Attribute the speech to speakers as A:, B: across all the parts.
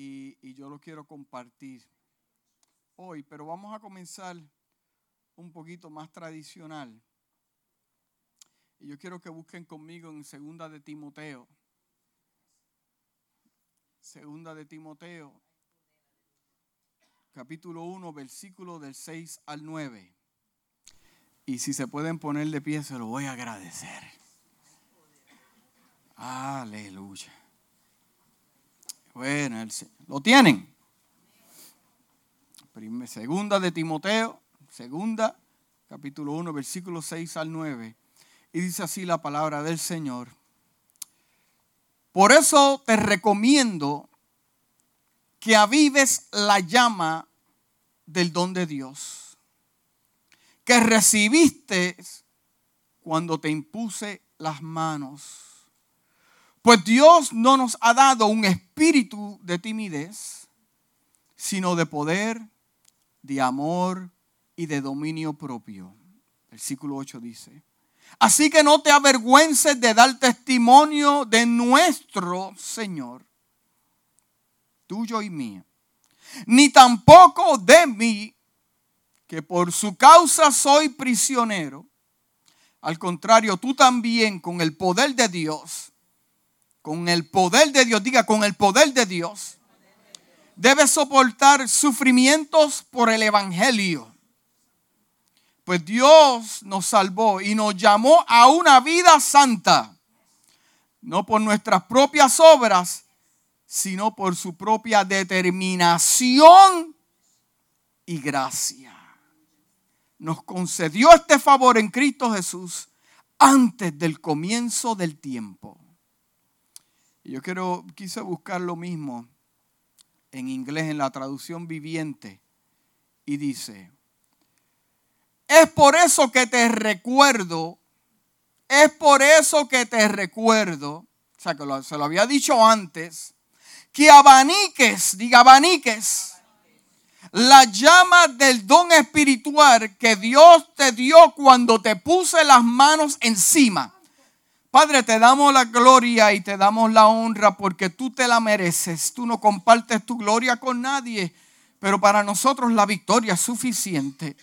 A: y, yo lo quiero compartir hoy, pero vamos a comenzar un poquito más tradicional. Y yo quiero que busquen conmigo en segunda de Timoteo. Segunda de Timoteo, capítulo 1, versículo del 6 al 9. Y si se pueden poner de pie, se lo voy a agradecer. Aleluya. Bueno, ¿lo tienen? Segunda de Timoteo, segunda, capítulo 1, versículo 6 al 9. Y dice así la palabra del Señor. Por eso te recomiendo que avives la llama del don de Dios que recibiste cuando te impuse las manos. Pues Dios no nos ha dado un espíritu de timidez, sino de poder, de amor y de dominio propio. Versículo 8 dice, así que no te avergüences de dar testimonio de nuestro Señor, tuyo y mío, ni tampoco de mí, que por su causa soy prisionero. Al contrario, tú también con el poder de Dios, con el poder de Dios, diga, con el poder de Dios, debe soportar sufrimientos por el Evangelio. Pues Dios nos salvó y nos llamó a una vida santa, no por nuestras propias obras, sino por su propia determinación y gracia. Nos concedió este favor en Cristo Jesús antes del comienzo del tiempo. Yo quiero, quise buscar lo mismo en inglés, en la traducción viviente, y dice, es por eso que te recuerdo, es por eso que te recuerdo, o sea, que se lo había dicho antes, que abaniques, diga abaniques, la llama del don espiritual que Dios te dio cuando te puse las manos encima. Padre, te damos la gloria y te damos la honra porque tú te la mereces. Tú no compartes tu gloria con nadie, pero para nosotros la victoria es suficiente.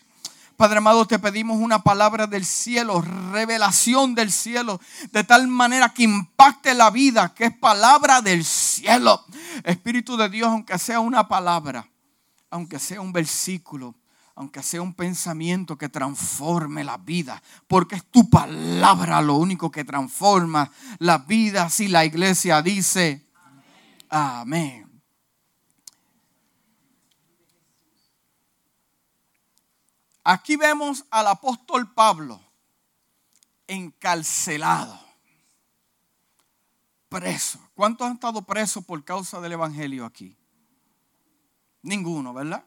A: Padre amado, te pedimos una palabra del cielo, revelación del cielo, de tal manera que impacte la vida, que es palabra del cielo. Espíritu de Dios, aunque sea una palabra, aunque sea un versículo, aunque sea un pensamiento que transforme la vida, porque es tu palabra lo único que transforma la vida. Si la iglesia dice, amén. Aquí vemos al apóstol Pablo encarcelado, preso. ¿Cuántos han estado presos por causa del Evangelio aquí? Ninguno, ¿verdad?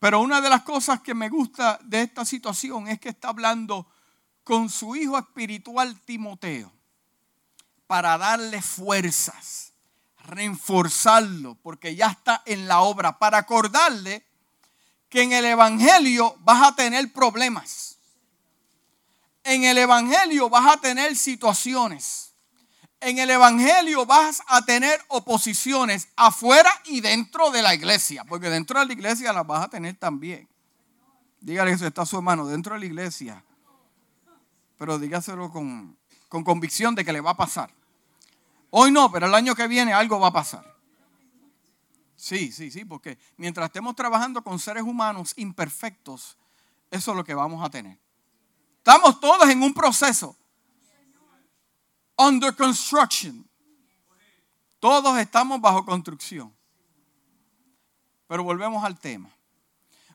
A: Pero una de las cosas que me gusta de esta situación es que está hablando con su hijo espiritual Timoteo para darle fuerzas, reforzarlo, porque ya está en la obra, para acordarle que en el Evangelio vas a tener problemas. En el Evangelio vas a tener situaciones en el Evangelio vas a tener oposiciones afuera y dentro de la iglesia, porque dentro de la iglesia las vas a tener también. Dígale eso, está su hermano, dentro de la iglesia. Pero dígaselo con, con convicción de que le va a pasar. Hoy no, pero el año que viene algo va a pasar. Sí, sí, sí, porque mientras estemos trabajando con seres humanos imperfectos, eso es lo que vamos a tener. Estamos todos en un proceso under construction. Todos estamos bajo construcción. Pero volvemos al tema.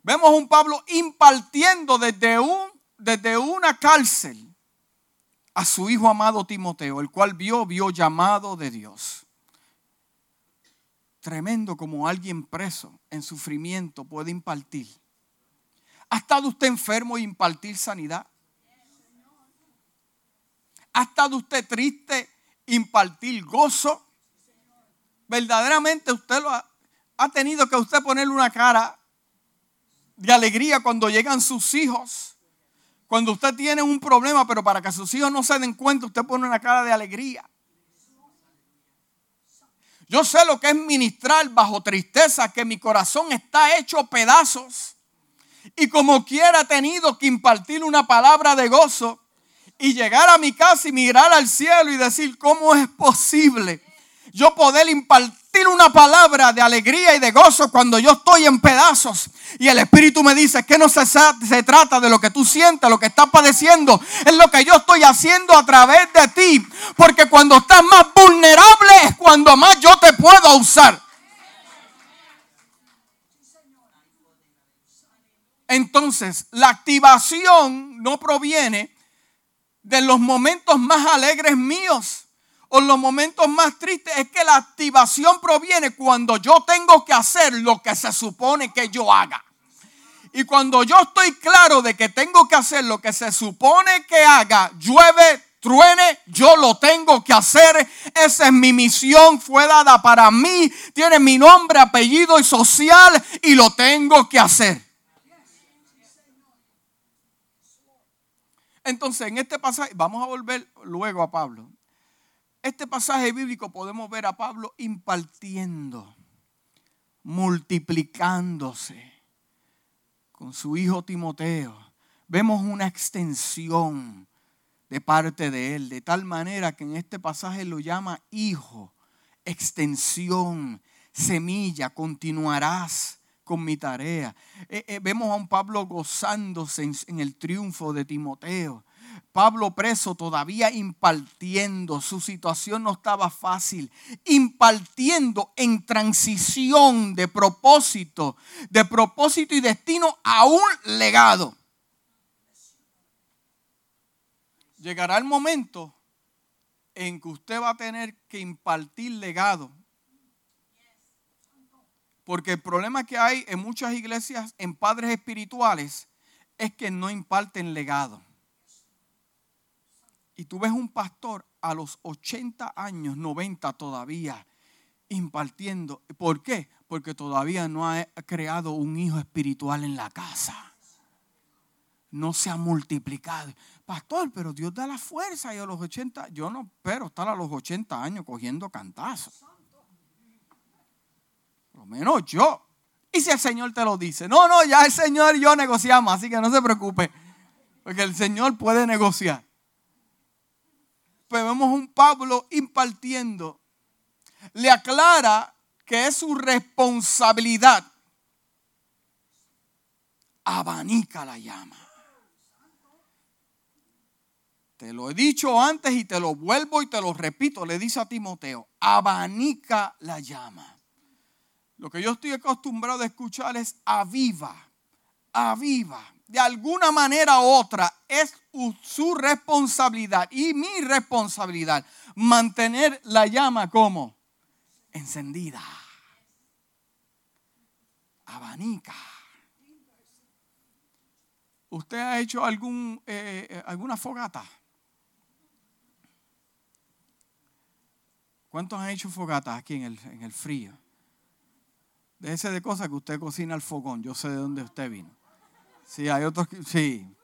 A: Vemos un Pablo impartiendo desde, un, desde una cárcel a su hijo amado Timoteo, el cual vio, vio llamado de Dios. Tremendo como alguien preso en sufrimiento puede impartir. ¿Ha estado usted enfermo y impartir sanidad? ¿Ha estado usted triste? Impartir gozo. Verdaderamente usted lo ha, tenido que usted ponerle una cara de alegría cuando llegan sus hijos. Cuando usted tiene un problema, pero para que sus hijos no se den cuenta, usted pone una cara de alegría. Yo sé lo que es ministrar bajo tristeza, que mi corazón está hecho pedazos. Y como quiera he tenido que impartir una palabra de gozo y llegar a mi casa y mirar al cielo y decir, ¿cómo es posible yo poder impartir una palabra de alegría y de gozo cuando yo estoy en pedazos? Y el Espíritu me dice que no se, trata de lo que tú sientes, lo que estás padeciendo, es lo que yo estoy haciendo a través de ti. Porque cuando estás más vulnerable es cuando más yo te puedo usar. Entonces, la activación no proviene de los momentos más alegres míos o los momentos más tristes. Es que la activación proviene cuando yo tengo que hacer lo que se supone que yo haga. Y cuando yo estoy claro de que tengo que hacer lo que se supone que haga, llueve, truene, yo lo tengo que hacer. Esa es mi misión, fue dada para mí, tiene mi nombre, apellido y social y lo tengo que hacer. Entonces, en este pasaje, vamos a volver luego a Pablo. Este pasaje bíblico podemos ver a Pablo impartiendo, multiplicándose con su hijo Timoteo. Vemos una extensión de parte de él, de tal manera que en este pasaje lo llama hijo, extensión, semilla, continuarás con mi tarea. Eh, eh, vemos a un Pablo gozándose en, el triunfo de Timoteo. Pablo preso todavía impartiendo, su situación no estaba fácil, impartiendo en transición de propósito, de propósito y destino a un legado. Llegará el momento en que usted va a tener que impartir legado porque el problema que hay en muchas iglesias, en padres espirituales, es que no imparten legado. Y tú ves un pastor a los 80 años, 90 todavía, impartiendo. ¿Por qué? Porque todavía no ha creado un hijo espiritual en la casa. No se ha multiplicado. Pastor, pero Dios da la fuerza y a los 80, yo no espero estar a los 80 años cogiendo cantazos menos yo. Y si el Señor te lo dice, no, no, ya el Señor y yo negociamos, así que no se preocupe, porque el Señor puede negociar. Pues vemos un Pablo impartiendo, le aclara que es su responsabilidad. Abanica la llama. Te lo he dicho antes y te lo vuelvo y te lo repito, le dice a Timoteo, abanica la llama. Lo que yo estoy acostumbrado a escuchar es aviva, aviva. De alguna manera u otra es su responsabilidad y mi responsabilidad mantener la llama como encendida. Abanica. ¿Usted ha hecho eh, eh, alguna fogata? ¿Cuántos han hecho fogatas aquí en el frío? Déjese de cosas que usted cocina al fogón. Yo sé de dónde usted vino. Sí, hay otros que. Sí.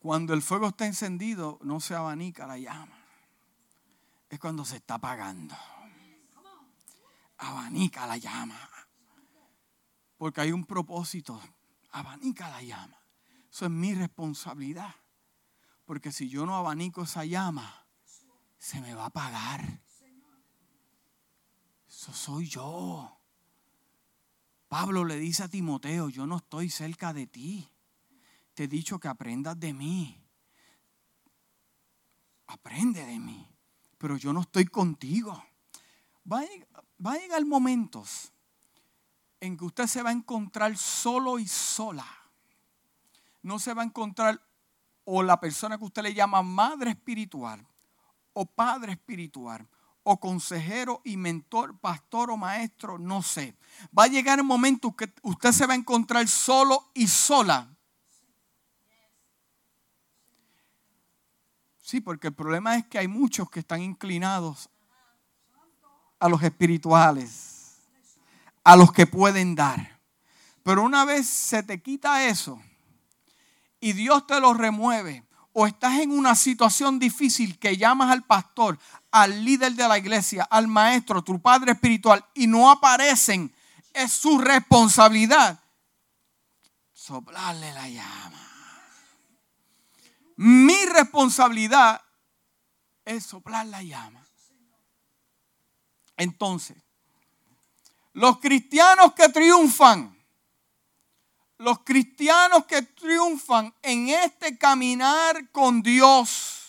A: Cuando el fuego está encendido, no se abanica la llama. Es cuando se está apagando. Abanica la llama. Porque hay un propósito. Abanica la llama. Eso es mi responsabilidad. Porque si yo no abanico esa llama, se me va a apagar. Eso soy yo. Pablo le dice a Timoteo, yo no estoy cerca de ti. Te he dicho que aprendas de mí. Aprende de mí. Pero yo no estoy contigo. Va a, llegar momentos en que usted se va a encontrar solo y sola. No se va a encontrar o la persona que usted le llama madre espiritual o padre espiritual o consejero y mentor, pastor o maestro, no sé. Va a llegar el momento que usted se va a encontrar solo y sola. Sí, porque el problema es que hay muchos que están inclinados a los espirituales, a los que pueden dar. Pero una vez se te quita eso y Dios te lo remueve, o estás en una situación difícil que llamas al pastor, al líder de la iglesia, al maestro, tu padre espiritual, y no aparecen, es su responsabilidad soplarle la llama. Mi responsabilidad es soplar la llama. Entonces, los cristianos que triunfan, los cristianos que triunfan en este caminar con Dios,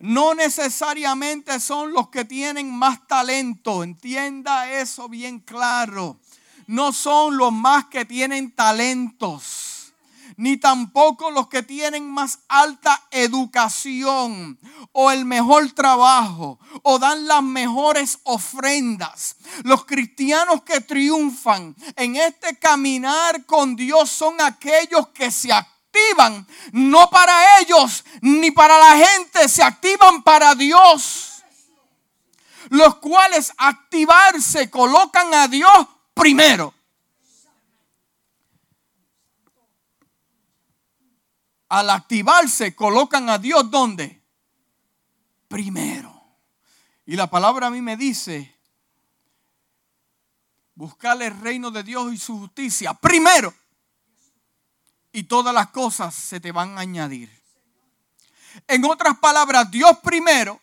A: no necesariamente son los que tienen más talento. Entienda eso bien claro. No son los más que tienen talentos ni tampoco los que tienen más alta educación o el mejor trabajo o dan las mejores ofrendas. Los cristianos que triunfan en este caminar con Dios son aquellos que se activan no para ellos ni para la gente, se activan para Dios. Los cuales activarse colocan a Dios primero. al activarse, colocan a Dios donde? Primero. Y la palabra a mí me dice, buscar el reino de Dios y su justicia primero. Y todas las cosas se te van a añadir. En otras palabras, Dios primero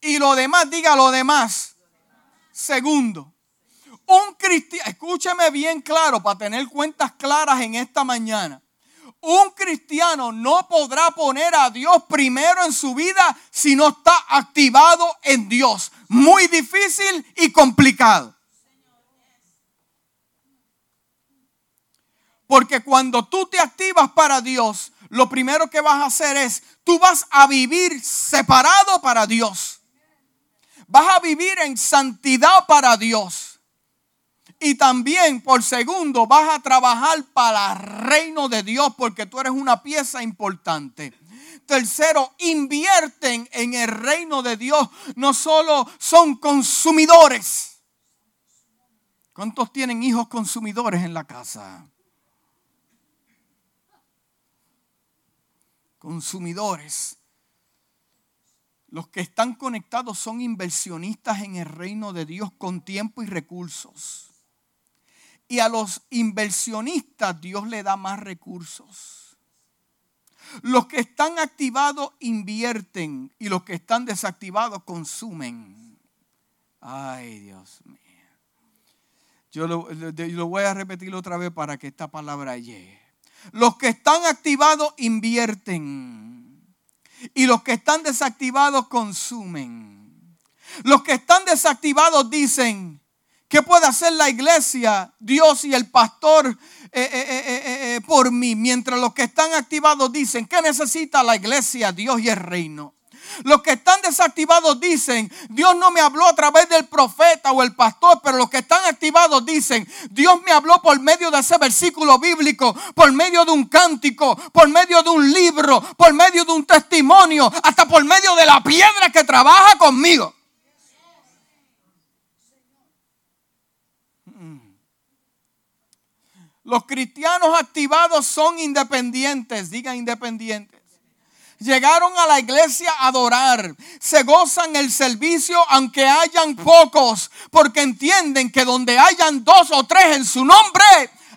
A: y lo demás, diga lo demás. Segundo, un cristiano, escúcheme bien claro para tener cuentas claras en esta mañana. Un cristiano no podrá poner a Dios primero en su vida si no está activado en Dios. Muy difícil y complicado. Porque cuando tú te activas para Dios, lo primero que vas a hacer es, tú vas a vivir separado para Dios. Vas a vivir en santidad para Dios. Y también, por segundo, vas a trabajar para el reino de Dios porque tú eres una pieza importante. Tercero, invierten en el reino de Dios. No solo son consumidores. ¿Cuántos tienen hijos consumidores en la casa? Consumidores. Los que están conectados son inversionistas en el reino de Dios con tiempo y recursos. Y a los inversionistas Dios le da más recursos. Los que están activados invierten y los que están desactivados consumen. Ay, Dios mío. Yo lo, voy a repetir otra vez para que esta palabra llegue. Los que están activados invierten y los que están desactivados consumen. Los que están desactivados dicen, ¿Qué puede hacer la iglesia, Dios y el pastor eh, eh, eh, por mí? Mientras los que están activados dicen, ¿qué necesita la iglesia, Dios y el reino? Los que están desactivados dicen, Dios no me habló a través del profeta o el pastor, pero los que están activados dicen, Dios me habló por medio de ese versículo bíblico, por medio de un cántico, por medio de un libro, por medio de un testimonio, hasta por medio de la piedra que trabaja conmigo. Los cristianos activados son independientes, diga independientes. Llegaron a la iglesia a adorar, se gozan el servicio aunque hayan pocos, porque entienden que donde hayan dos o tres en su nombre,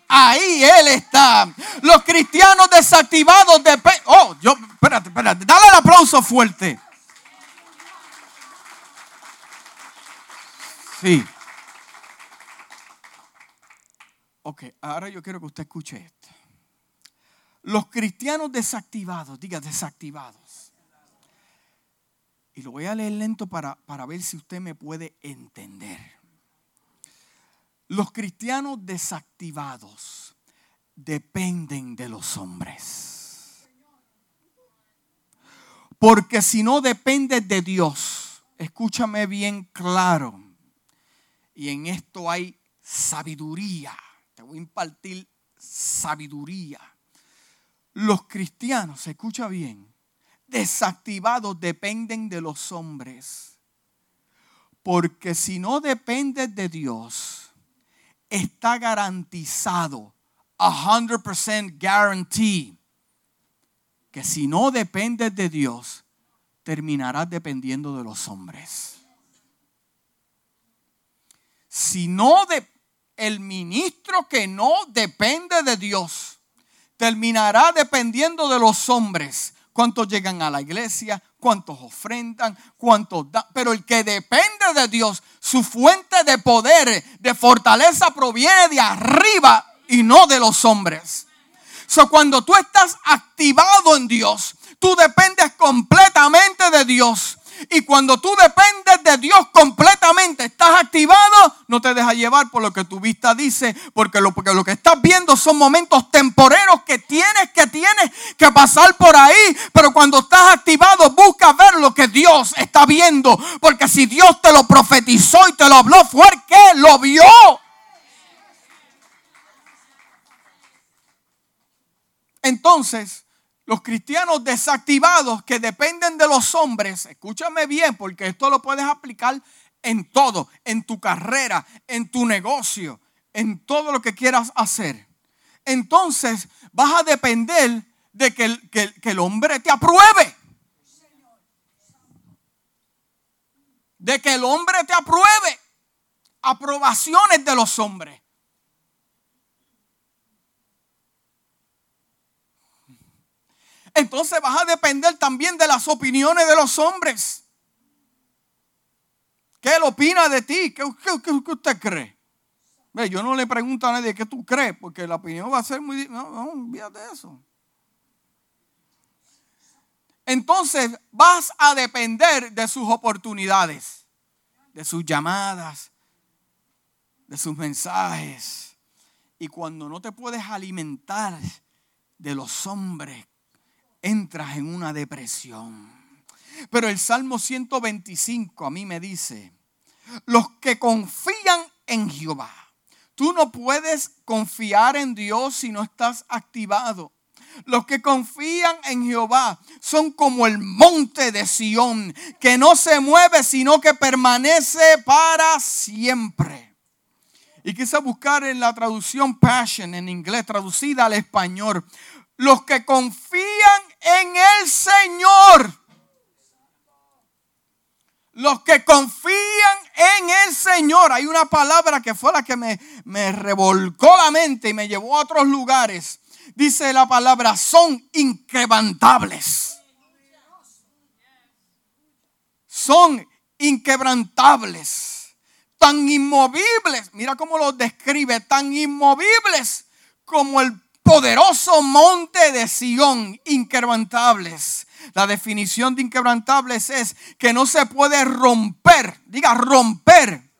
A: ahí Él está. Los cristianos desactivados de... Oh, yo, espérate, espérate, dale el aplauso fuerte. Sí. Ok, ahora yo quiero que usted escuche esto. Los cristianos desactivados, diga desactivados. Y lo voy a leer lento para, para ver si usted me puede entender. Los cristianos desactivados dependen de los hombres. Porque si no dependes de Dios, escúchame bien claro, y en esto hay sabiduría te voy a impartir sabiduría. Los cristianos, se escucha bien, desactivados dependen de los hombres. Porque si no dependes de Dios, está garantizado, 100% guarantee, que si no dependes de Dios, terminarás dependiendo de los hombres. Si no de, el ministro que no depende de Dios, terminará dependiendo de los hombres. Cuántos llegan a la iglesia, cuántos ofrendan, cuántos dan. Pero el que depende de Dios, su fuente de poder, de fortaleza proviene de arriba y no de los hombres. So, cuando tú estás activado en Dios, tú dependes completamente de Dios. Y cuando tú dependes de Dios completamente, estás activado, no te dejas llevar por lo que tu vista dice, porque lo, que estás viendo son momentos temporeros que tienes, que tienes que pasar por ahí. Pero cuando estás activado, busca ver lo que Dios está viendo. Porque si Dios te lo profetizó y te lo habló, fue el que lo vio. Entonces, los cristianos desactivados que dependen de los hombres, escúchame bien porque esto lo puedes aplicar en todo, en tu carrera, en tu negocio, en todo lo que quieras hacer. Entonces vas a depender de que el, hombre te apruebe. De que el hombre te apruebe. Aprobaciones de los hombres. Entonces vas a depender también de las opiniones de los hombres. ¿Qué él opina de ti? ¿Qué, usted cree? yo no le pregunto a nadie qué tú crees, porque la opinión va a ser muy... No, no, olvídate de eso. Entonces vas a depender de sus oportunidades, de sus llamadas, de sus mensajes. Y cuando no te puedes alimentar de los hombres entras en una depresión. Pero el Salmo 125 a mí me dice, los que confían en Jehová, tú no puedes confiar en Dios si no estás activado. Los que confían en Jehová son como el monte de Sión, que no se mueve, sino que permanece para siempre. Y quise buscar en la traducción Passion en inglés, traducida al español, los que confían en el Señor. Los que confían en el Señor. Hay una palabra que fue la que me, me revolcó la mente y me llevó a otros lugares. Dice la palabra, son inquebrantables. Son inquebrantables. Tan inmovibles. Mira cómo lo describe. Tan inmovibles como el poderoso monte de Sión, inquebrantables. La definición de inquebrantables es que no se puede romper, diga romper,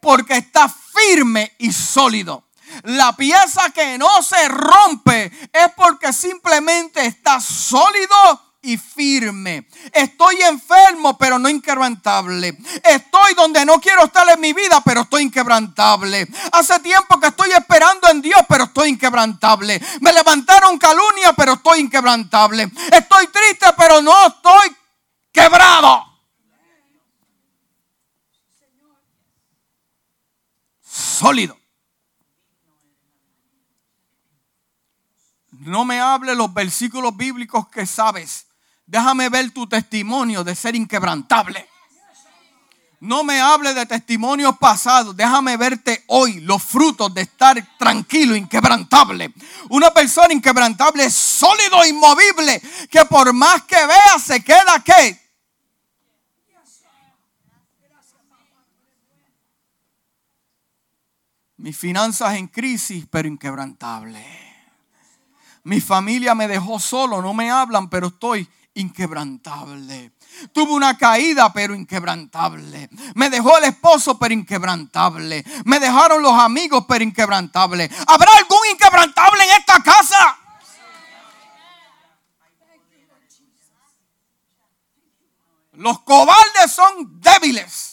A: porque está firme y sólido. La pieza que no se rompe es porque simplemente está sólido y firme. Estoy enfermo, pero no inquebrantable. Estoy donde no quiero estar en mi vida, pero estoy inquebrantable. Hace tiempo que estoy esperando en Dios, pero estoy inquebrantable. Me levantaron calumnia, pero estoy inquebrantable. Estoy triste, pero no estoy quebrado. Sólido. No me hable los versículos bíblicos que sabes. Déjame ver tu testimonio de ser inquebrantable. No me hable de testimonios pasados. Déjame verte hoy los frutos de estar tranquilo, inquebrantable. Una persona inquebrantable es sólido, inmovible, que por más que vea se queda que. Mis finanzas en crisis, pero inquebrantable. Mi familia me dejó solo, no me hablan, pero estoy inquebrantable. Tuve una caída, pero inquebrantable. Me dejó el esposo, pero inquebrantable. Me dejaron los amigos, pero inquebrantable. ¿Habrá algún inquebrantable en esta casa? Los cobardes son débiles.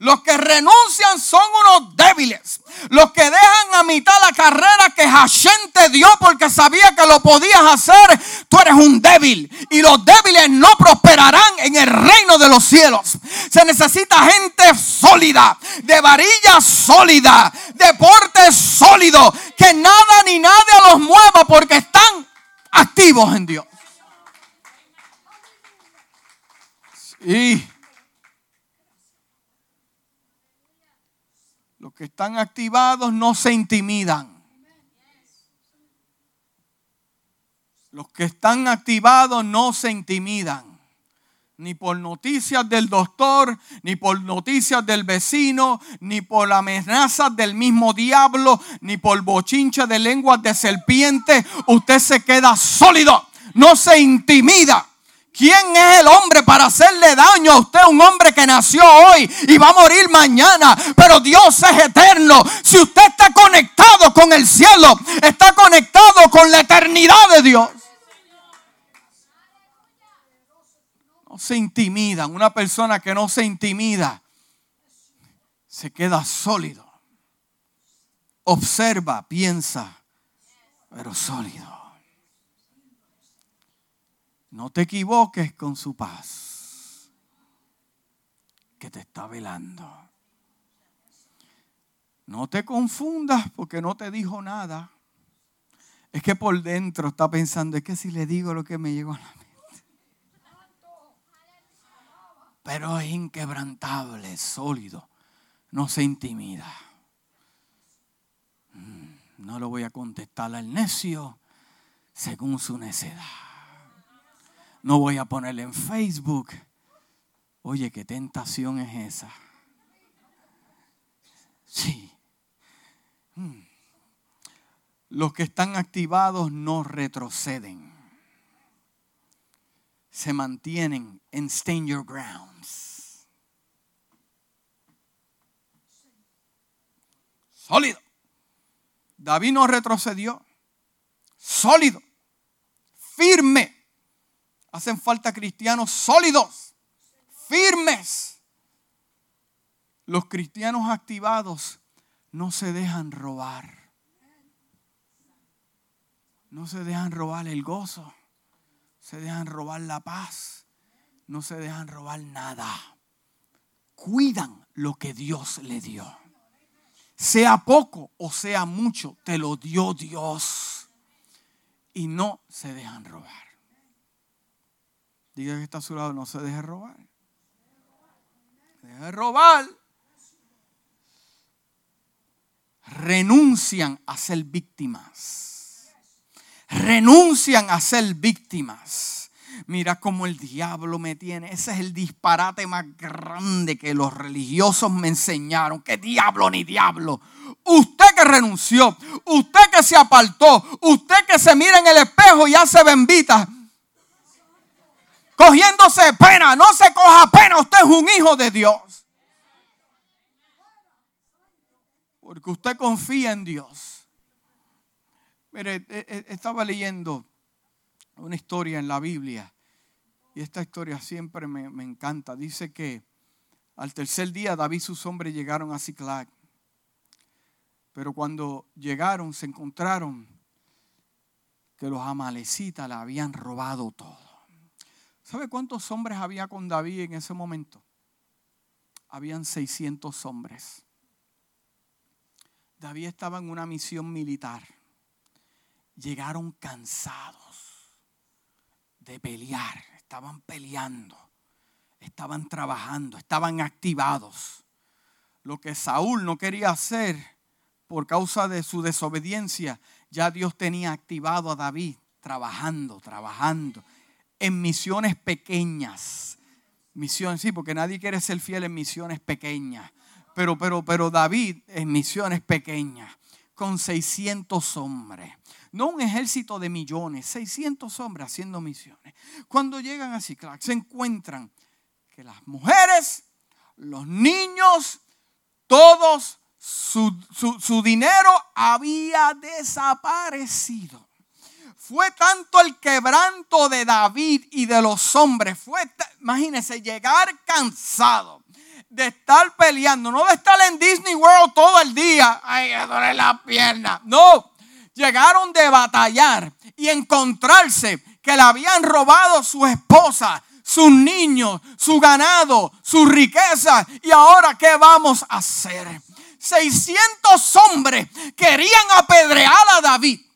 A: Los que renuncian son unos débiles. Los que dejan a mitad la carrera que Hashem te dio porque sabía que lo podías hacer. Tú eres un débil. Y los débiles no prosperarán en el reino de los cielos. Se necesita gente sólida, de varilla sólida, deporte sólido. Que nada ni nadie los mueva porque están activos en Dios. Sí. Que están activados no se intimidan. Los que están activados no se intimidan. Ni por noticias del doctor, ni por noticias del vecino, ni por amenazas del mismo diablo, ni por bochincha de lenguas de serpiente. Usted se queda sólido, no se intimida. ¿Quién es el hombre para hacerle daño a usted? Un hombre que nació hoy y va a morir mañana. Pero Dios es eterno. Si usted está conectado con el cielo, está conectado con la eternidad de Dios. No se intimidan. Una persona que no se intimida se queda sólido. Observa, piensa, pero sólido. No te equivoques con su paz, que te está velando. No te confundas porque no te dijo nada. Es que por dentro está pensando, es que si le digo lo que me llegó a la mente. Pero es inquebrantable, sólido, no se intimida. Mm, no lo voy a contestar al necio según su necedad. No voy a ponerle en Facebook. Oye, qué tentación es esa. Sí. Mm. Los que están activados no retroceden. Se mantienen en stand your grounds. Sólido. David no retrocedió. Sólido. Firme. Hacen falta cristianos sólidos, firmes. Los cristianos activados no se dejan robar. No se dejan robar el gozo. Se dejan robar la paz. No se dejan robar nada. Cuidan lo que Dios le dio. Sea poco o sea mucho, te lo dio Dios. Y no se dejan robar. Diga que está a su lado, no se deje robar. Deje robar. Renuncian a ser víctimas. Renuncian a ser víctimas. Mira cómo el diablo me tiene. Ese es el disparate más grande que los religiosos me enseñaron. ¿Qué diablo ni diablo? Usted que renunció, usted que se apartó, usted que se mira en el espejo y hace bendita cogiéndose pena. No se coja pena, usted es un hijo de Dios. Porque usted confía en Dios. Mire, e, e, estaba leyendo una historia en la Biblia y esta historia siempre me, me encanta. Dice que al tercer día David y sus hombres llegaron a Ciclac. Pero cuando llegaron se encontraron que los amalecitas le habían robado todo. ¿Sabe cuántos hombres había con David en ese momento? Habían 600 hombres. David estaba en una misión militar. Llegaron cansados de pelear. Estaban peleando. Estaban trabajando. Estaban activados. Lo que Saúl no quería hacer por causa de su desobediencia, ya Dios tenía activado a David trabajando, trabajando en misiones pequeñas. Misiones, sí, porque nadie quiere ser fiel en misiones pequeñas. Pero, pero, pero David en misiones pequeñas, con 600 hombres. No un ejército de millones, 600 hombres haciendo misiones. Cuando llegan a Ciclac, se encuentran que las mujeres, los niños, todos su, su dinero había desaparecido. Fue tanto el quebranto de David y de los hombres. Fue, imagínense, llegar cansado de estar peleando, no de estar en Disney World todo el día. Ay, me duele la pierna. No, llegaron de batallar y encontrarse que le habían robado su esposa, sus niños, su ganado, su riqueza. Y ahora, ¿qué vamos a hacer? 600 hombres querían apedrear a David.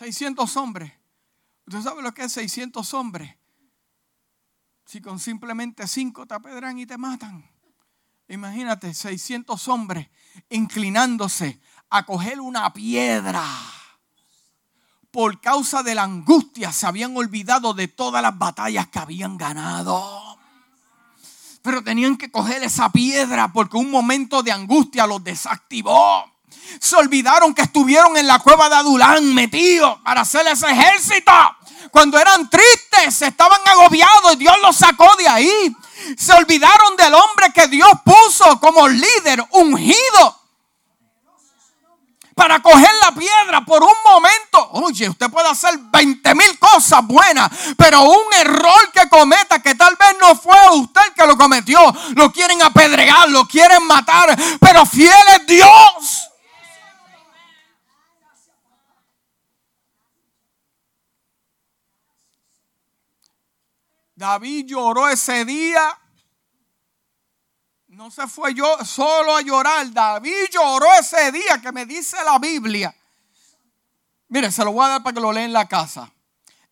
A: 600 hombres. ¿Usted sabe lo que es 600 hombres? Si con simplemente 5 te apedran y te matan. Imagínate, 600 hombres inclinándose a coger una piedra. Por causa de la angustia se habían olvidado de todas las batallas que habían ganado. Pero tenían que coger esa piedra porque un momento de angustia los desactivó. Se olvidaron que estuvieron en la cueva de Adulán metidos para hacer ese ejército. Cuando eran tristes, estaban agobiados y Dios los sacó de ahí. Se olvidaron del hombre que Dios puso como líder ungido para coger la piedra por un momento. Oye, usted puede hacer 20 mil cosas buenas, pero un error que cometa que tal vez no fue usted el que lo cometió, lo quieren apedregar, lo quieren matar, pero fiel es Dios. David lloró ese día. No se fue yo solo a llorar. David lloró ese día que me dice la Biblia. Mire, se lo voy a dar para que lo lea en la casa.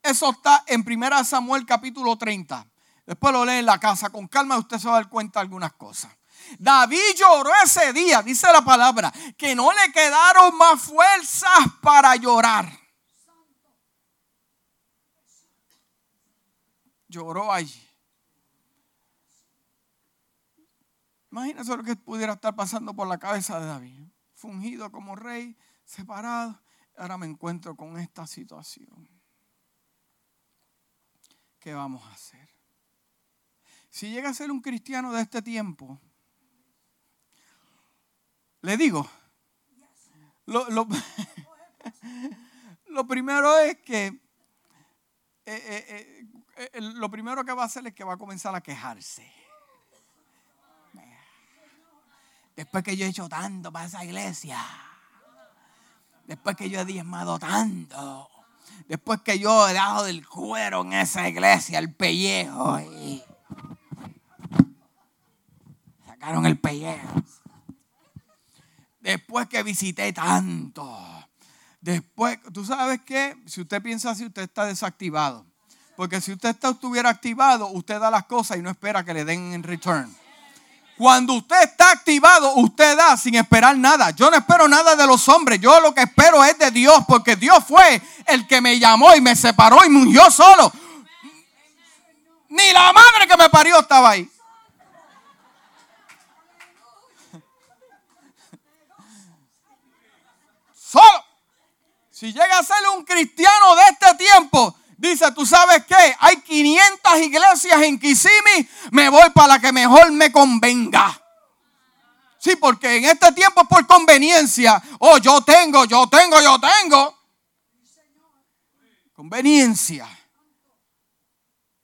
A: Eso está en 1 Samuel capítulo 30. Después lo lee en la casa. Con calma usted se va a dar cuenta de algunas cosas. David lloró ese día, dice la palabra, que no le quedaron más fuerzas para llorar. Lloró allí. Imagínense lo que pudiera estar pasando por la cabeza de David. Fungido como rey, separado. Ahora me encuentro con esta situación. ¿Qué vamos a hacer? Si llega a ser un cristiano de este tiempo, le digo, lo, primero es que eh, eh, eh, lo primero que va a hacer es que va a comenzar a quejarse. Después que yo he hecho tanto para esa iglesia. Después que yo he diezmado tanto. Después que yo he dado del cuero en esa iglesia, el pellejo. sacaron el pellejo. Después que visité tanto. Después, tú sabes que si usted piensa así, usted está desactivado. Porque si usted estuviera activado, usted da las cosas y no espera que le den en return. Cuando usted está activado, usted da sin esperar nada. Yo no espero nada de los hombres. Yo lo que espero es de Dios, porque Dios fue el que me llamó y me separó y murió solo. Ni la madre que me parió estaba ahí. Solo. Si llega a ser un cristiano de este tiempo, Dice, tú sabes qué, hay 500 iglesias en Kissimmee, me voy para la que mejor me convenga. Sí, porque en este tiempo es por conveniencia. Oh, yo tengo, yo tengo, yo tengo. Conveniencia.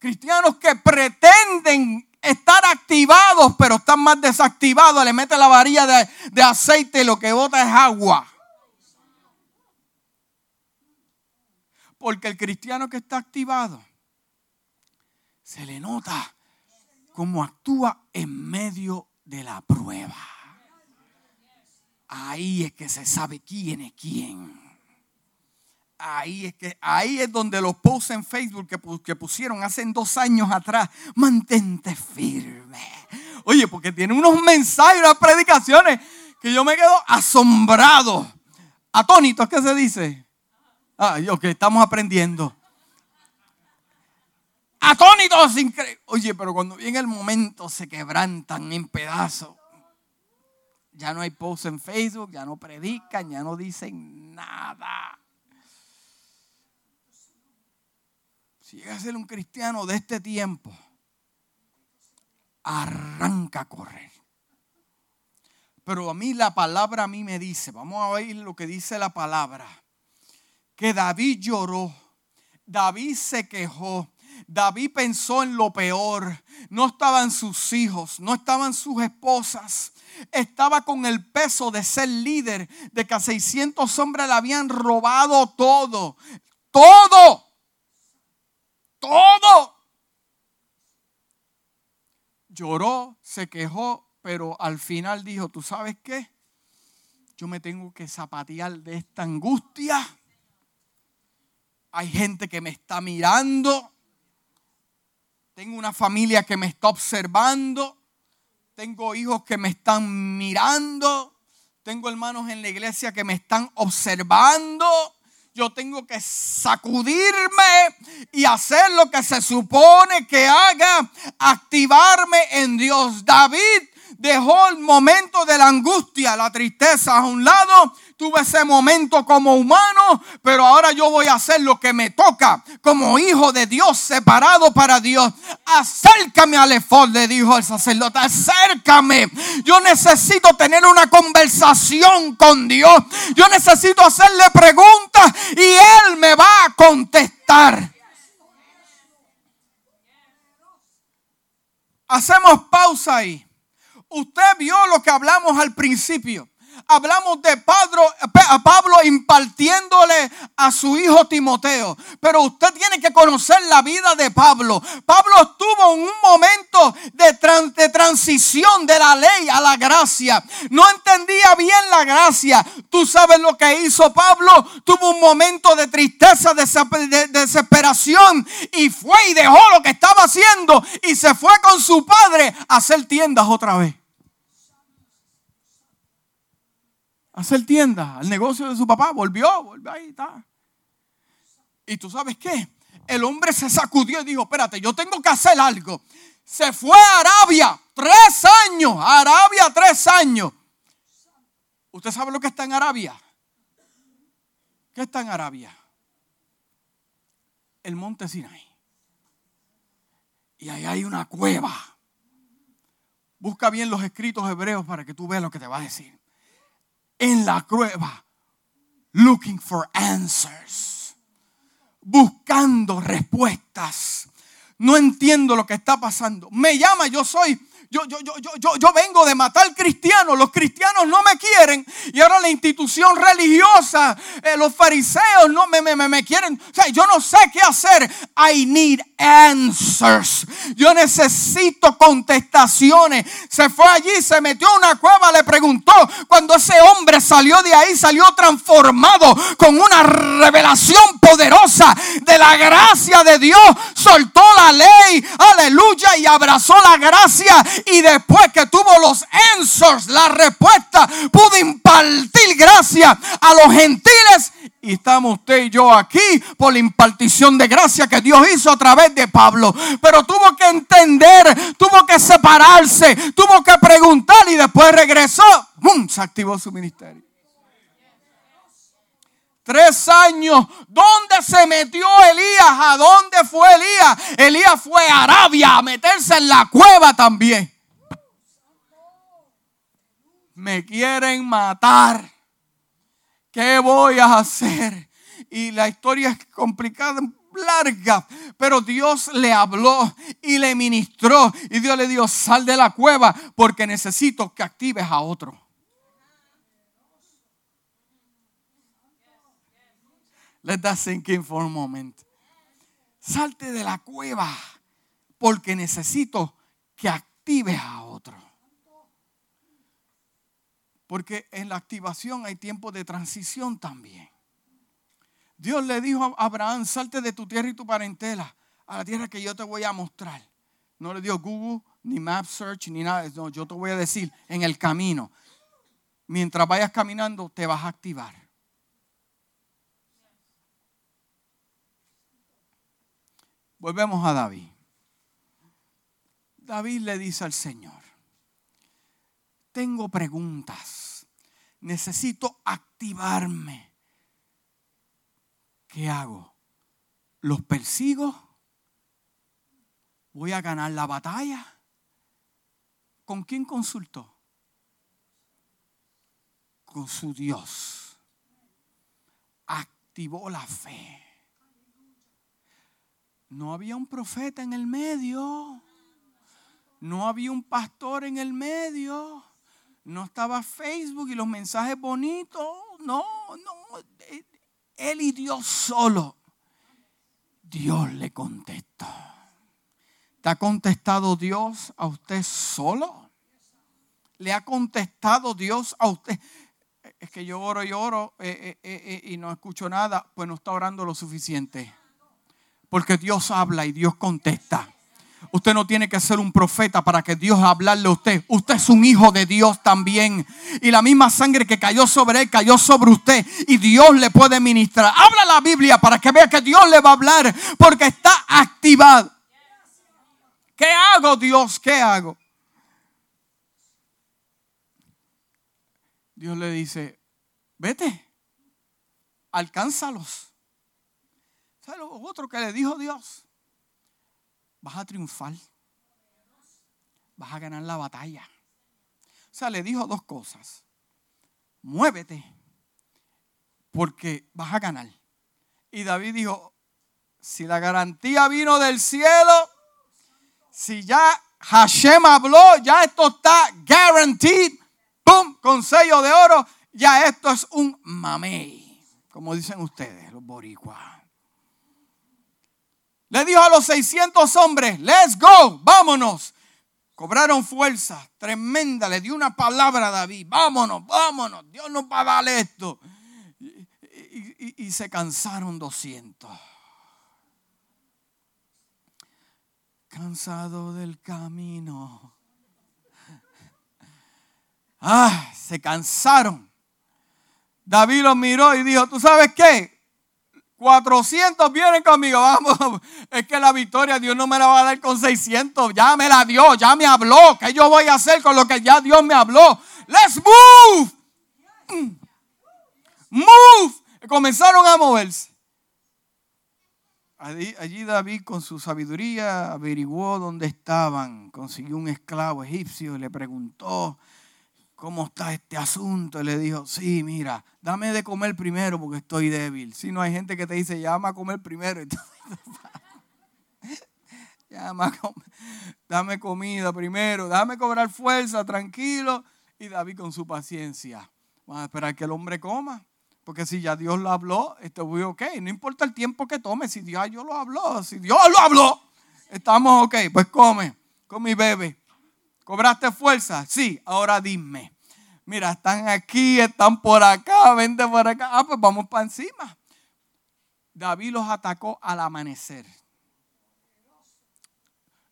A: Cristianos que pretenden estar activados, pero están más desactivados. Le mete la varilla de, de aceite y lo que bota es agua. Porque el cristiano que está activado se le nota cómo actúa en medio de la prueba. Ahí es que se sabe quién es quién. Ahí es que ahí es donde los posts en Facebook que, que pusieron hace dos años atrás, mantente firme. Oye, porque tiene unos mensajes, unas predicaciones que yo me quedo asombrado, atónito, ¿qué se dice? Ah, que estamos aprendiendo. Atónitos, increíble. Oye, pero cuando viene el momento se quebrantan en pedazos. Ya no hay posts en Facebook, ya no predican, ya no dicen nada. Si llega a ser un cristiano de este tiempo, arranca a correr. Pero a mí la palabra a mí me dice, vamos a oír lo que dice la palabra que David lloró, David se quejó, David pensó en lo peor. No estaban sus hijos, no estaban sus esposas. Estaba con el peso de ser líder, de que a 600 hombres le habían robado todo. Todo. Todo. Lloró, se quejó, pero al final dijo, ¿tú sabes qué? Yo me tengo que zapatear de esta angustia Hay gente que me está mirando. Tengo una familia que me está observando. Tengo hijos que me están mirando. Tengo hermanos en la iglesia que me están observando. Yo tengo que sacudirme y hacer lo que se supone que haga. Activarme en Dios. David dejó el momento de la angustia, la tristeza a un lado tuve ese momento como humano, pero ahora yo voy a hacer lo que me toca como hijo de Dios, separado para Dios. Acércame al efod, le dijo el sacerdote, acércame. Yo necesito tener una conversación con Dios. Yo necesito hacerle preguntas y Él me va a contestar. Hacemos pausa ahí. Usted vio lo que hablamos al principio hablamos de Pablo, impartiéndole a su hijo Timoteo. Pero usted tiene que conocer la vida de Pablo. Pablo estuvo en un momento de, de transición de la ley a la gracia. No entendía bien la gracia. Tú sabes lo que hizo Pablo. Tuvo un momento de tristeza, de desesperación y fue y dejó lo que estaba haciendo y se fue con su padre a hacer tiendas otra vez. Hacer tienda, al negocio de su papá, volvió, volvió ahí, está. Y tú sabes qué, el hombre se sacudió y dijo, espérate, yo tengo que hacer algo. Se fue a Arabia, tres años, Arabia tres años. ¿Usted sabe lo que está en Arabia? ¿Qué está en Arabia? El monte Sinai. Y ahí hay una cueva. Busca bien los escritos hebreos para que tú veas lo que te va a decir en la cueva, looking for answers, buscando respuestas. No entiendo lo que está pasando. Me llama, yo soy yo, yo, yo, yo, yo vengo de matar cristianos, los cristianos no me quieren y ahora la institución religiosa, eh, los fariseos no me, me, me quieren. Yo no sé qué hacer. I need answers. Yo necesito contestaciones. Se fue allí, se metió en una cueva, le preguntó. Cuando ese hombre salió de ahí, salió transformado con una revelación poderosa de la gracia de Dios. Soltó la ley, aleluya, y abrazó la gracia y después que tuvo los answers, la respuesta, pudo impartir gracia a los gentiles. Y estamos usted y yo aquí por la impartición de gracia que Dios hizo a través de Pablo. Pero tuvo que entender, tuvo que separarse, tuvo que preguntar y después regresó. ¡Bum! Se activó su ministerio. Tres años. ¿Dónde se metió Elías? ¿A dónde fue Elías? Elías fue a Arabia a meterse en la cueva también. Me quieren matar. ¿Qué voy a hacer? Y la historia es complicada, larga, pero Dios le habló y le ministró. Y Dios le dijo, sal de la cueva porque necesito que actives a otro. Let that sink in for a moment. Salte de la cueva porque necesito que actives a otro. Porque en la activación hay tiempo de transición también. Dios le dijo a Abraham, salte de tu tierra y tu parentela a la tierra que yo te voy a mostrar. No le dio Google, ni Map Search, ni nada. No, yo te voy a decir en el camino. Mientras vayas caminando, te vas a activar. Volvemos a David. David le dice al Señor, tengo preguntas, necesito activarme. ¿Qué hago? ¿Los persigo? ¿Voy a ganar la batalla? ¿Con quién consultó? Con su Dios. Activó la fe. No había un profeta en el medio. No había un pastor en el medio. No estaba Facebook y los mensajes bonitos. No, no. Él y Dios solo. Dios le contestó. ¿Te ha contestado Dios a usted solo? ¿Le ha contestado Dios a usted? es que yo oro y oro eh, eh, eh, y no escucho nada, pues no está orando lo suficiente. Porque Dios habla y Dios contesta. Usted no tiene que ser un profeta para que Dios hablarle a usted. Usted es un hijo de Dios también. Y la misma sangre que cayó sobre él cayó sobre usted. Y Dios le puede ministrar. Habla la Biblia para que vea que Dios le va a hablar. Porque está activado. ¿Qué hago Dios? ¿Qué hago? Dios le dice, vete, alcánzalos. ¿Sabes lo otro que le dijo Dios? Vas a triunfar. Vas a ganar la batalla. O sea, le dijo dos cosas. Muévete, porque vas a ganar. Y David dijo, si la garantía vino del cielo, si ya Hashem habló, ya esto está guaranteed, ¡pum! Con sello de oro, ya esto es un mamey, como dicen ustedes, los boricuas. Le dijo a los 600 hombres, let's go, vámonos. Cobraron fuerza tremenda, le dio una palabra a David, vámonos, vámonos, Dios nos va a dar esto. Y, y se cansaron 200. Cansado del camino. Ah, se cansaron. David los miró y dijo, ¿tú sabes qué? 400 vienen conmigo, vamos. Es que la victoria Dios no me la va a dar con 600. Ya me la dio, ya me habló. ¿Qué yo voy a hacer con lo que ya Dios me habló? Let's move. Move. Comenzaron a moverse. Allí, allí, David con su sabiduría averiguó dónde estaban. Consiguió un esclavo egipcio y le preguntó, ¿cómo está este asunto? Y le dijo, sí, mira, dame de comer primero porque estoy débil. Si no hay gente que te dice, llama a comer primero. llama dame comida primero, dame cobrar fuerza, tranquilo. Y David con su paciencia, vamos a esperar que el hombre coma. Porque si ya Dios lo habló, esto voy ok. No importa el tiempo que tome, si Dios yo lo habló, si Dios lo habló, estamos ok. Pues come, come y bebe. ¿Cobraste fuerza? Sí, ahora dime mira, están aquí, están por acá, vente por acá. Ah, pues vamos para encima. David los atacó al amanecer.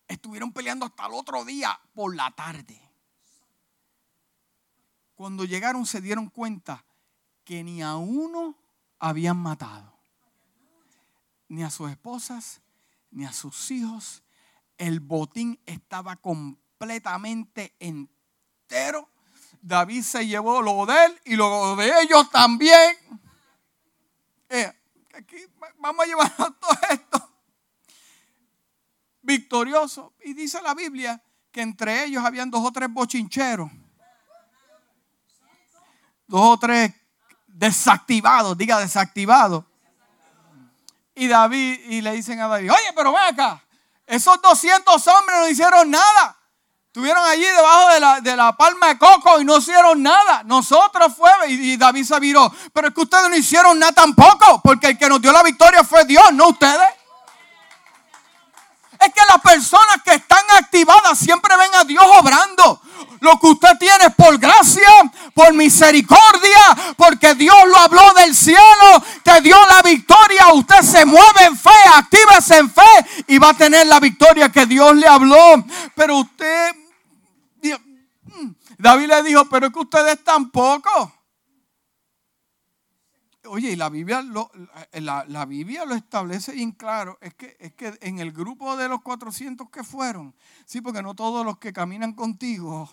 A: Estuvieron peleando hasta el otro día por la tarde. Cuando llegaron se dieron cuenta que ni a uno habían matado. Ni a sus esposas, ni a sus hijos. El botín estaba completamente entero David se llevó lo de él y lo de ellos también. Eh, aquí vamos a llevarnos todo esto. Victorioso. Y dice la Biblia que entre ellos habían dos o tres bochincheros. Dos o tres desactivados, diga desactivados. Y David, y le dicen a David, oye, pero ven acá, esos 200 hombres no hicieron nada. Estuvieron allí debajo de la, de la, palma de coco y no hicieron nada. Nosotros fue, y, David se viró. Pero es que ustedes no hicieron nada tampoco, porque el que nos dio la victoria fue Dios, no ustedes. Es que las personas que están activadas siempre ven a Dios obrando. Lo que usted tiene es por gracia, por misericordia, porque Dios lo habló del cielo, te dio la victoria. Usted se mueve en fe, actívese en fe y va a tener la victoria que Dios le habló. Pero usted David le dijo, pero es que ustedes tampoco. Oye, y la Biblia lo, establece bien claro. Es que, es que en el grupo de los 400 que fueron, sí, porque no todos los que caminan contigo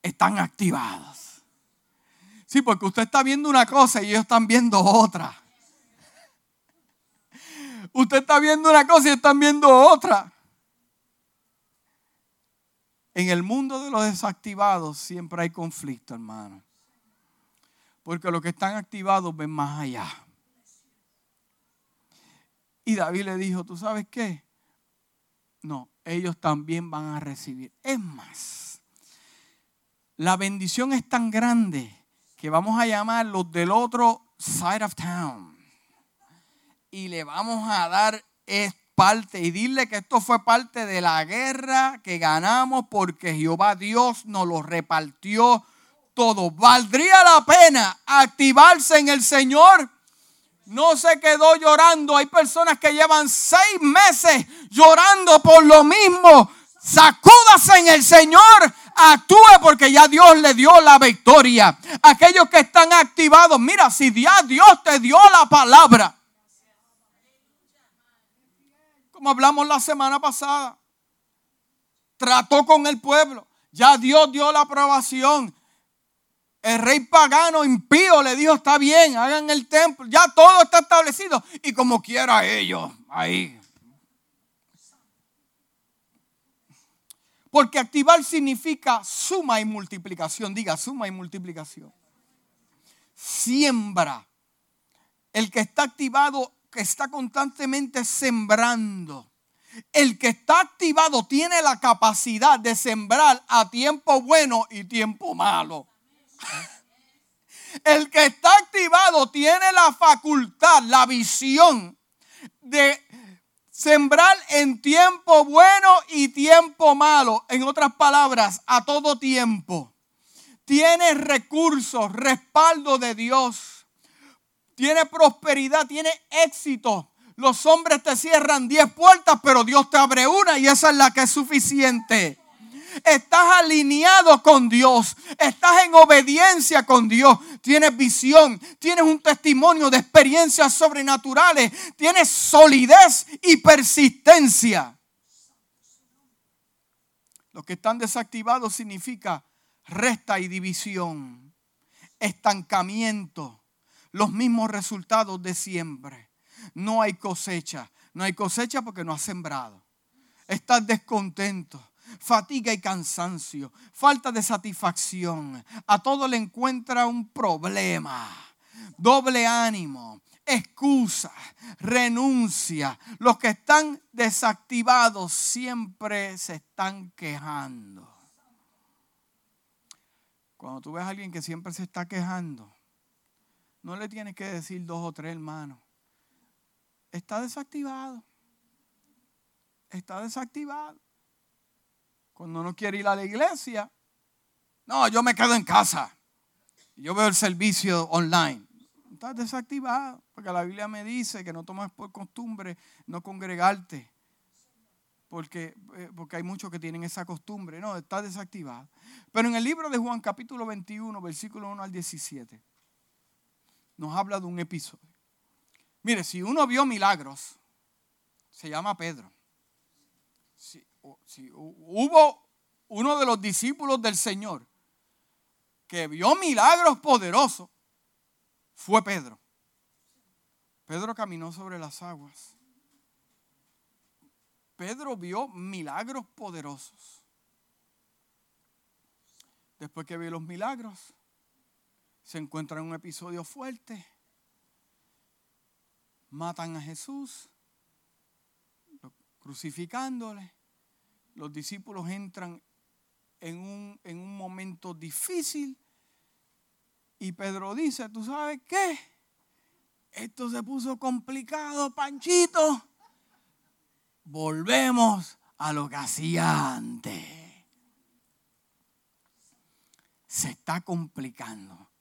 A: están activados. Sí, porque usted está viendo una cosa y ellos están viendo otra. Usted está viendo una cosa y están viendo otra. En el mundo de los desactivados siempre hay conflicto, hermano. Porque los que están activados ven más allá. Y David le dijo, ¿tú sabes qué? No, ellos también van a recibir. Es más, la bendición es tan grande que vamos a llamar los del otro side of town. Y le vamos a dar esto parte y dile que esto fue parte de la guerra que ganamos porque Jehová Dios nos lo repartió todo. ¿Valdría la pena activarse en el Señor? No se quedó llorando. Hay personas que llevan seis meses llorando por lo mismo. Sacúdase en el Señor. Actúe porque ya Dios le dio la victoria. Aquellos que están activados, mira, si ya Dios te dio la palabra. Como hablamos la semana pasada. Trató con el pueblo. Ya Dios dio la aprobación. El rey pagano impío le dijo, está bien, hagan el templo. Ya todo está establecido. Y como quiera ellos, ahí. Porque activar significa suma y multiplicación. Diga, suma y multiplicación. Siembra. El que está activado, que está constantemente sembrando. El que está activado tiene la capacidad de sembrar a tiempo bueno y tiempo malo. El que está activado tiene la facultad, la visión de sembrar en tiempo bueno y tiempo malo. En otras palabras, a todo tiempo. Tiene recursos, respaldo de Dios. Tiene prosperidad, tiene éxito. Los hombres te cierran 10 puertas, pero Dios te abre una y esa es la que es suficiente. Estás alineado con Dios. Estás en obediencia con Dios. Tienes visión. Tienes un testimonio de experiencias sobrenaturales. Tienes solidez y persistencia. Los que están desactivados significa resta y división. Estancamiento. Los mismos resultados de siempre. No hay cosecha. No hay cosecha porque no has sembrado. Estás descontento fatiga y cansancio, falta de satisfacción. A todo le encuentra un problema, doble ánimo, excusa, renuncia. Los que están desactivados siempre se están quejando. Cuando tú ves a alguien que siempre se está quejando, no le tienes que decir dos o tres hermanos. Está desactivado. Está desactivado. Cuando no quiere ir a la iglesia, no, yo me quedo en casa. Yo veo el servicio online. Estás desactivado, porque la Biblia me dice que no tomes por costumbre no congregarte. Porque, eh, porque hay muchos que tienen esa costumbre. No, está desactivado. Pero en el libro de Juan capítulo 21, versículo 1 al 17, nos habla de un episodio. Mire, si uno vio milagros, se llama Pedro si hubo uno de los discípulos del Señor que vio milagros poderosos, fue Pedro. Pedro caminó sobre las aguas. Pedro vio milagros poderosos. Después que vio los milagros, se encuentra en un episodio fuerte. Matan a Jesús, crucificándole los discípulos entran en un, en un momento difícil y Pedro dice, ¿tú sabes qué? Esto se puso complicado, Panchito. Volvemos a lo que hacía antes. Se está complicando.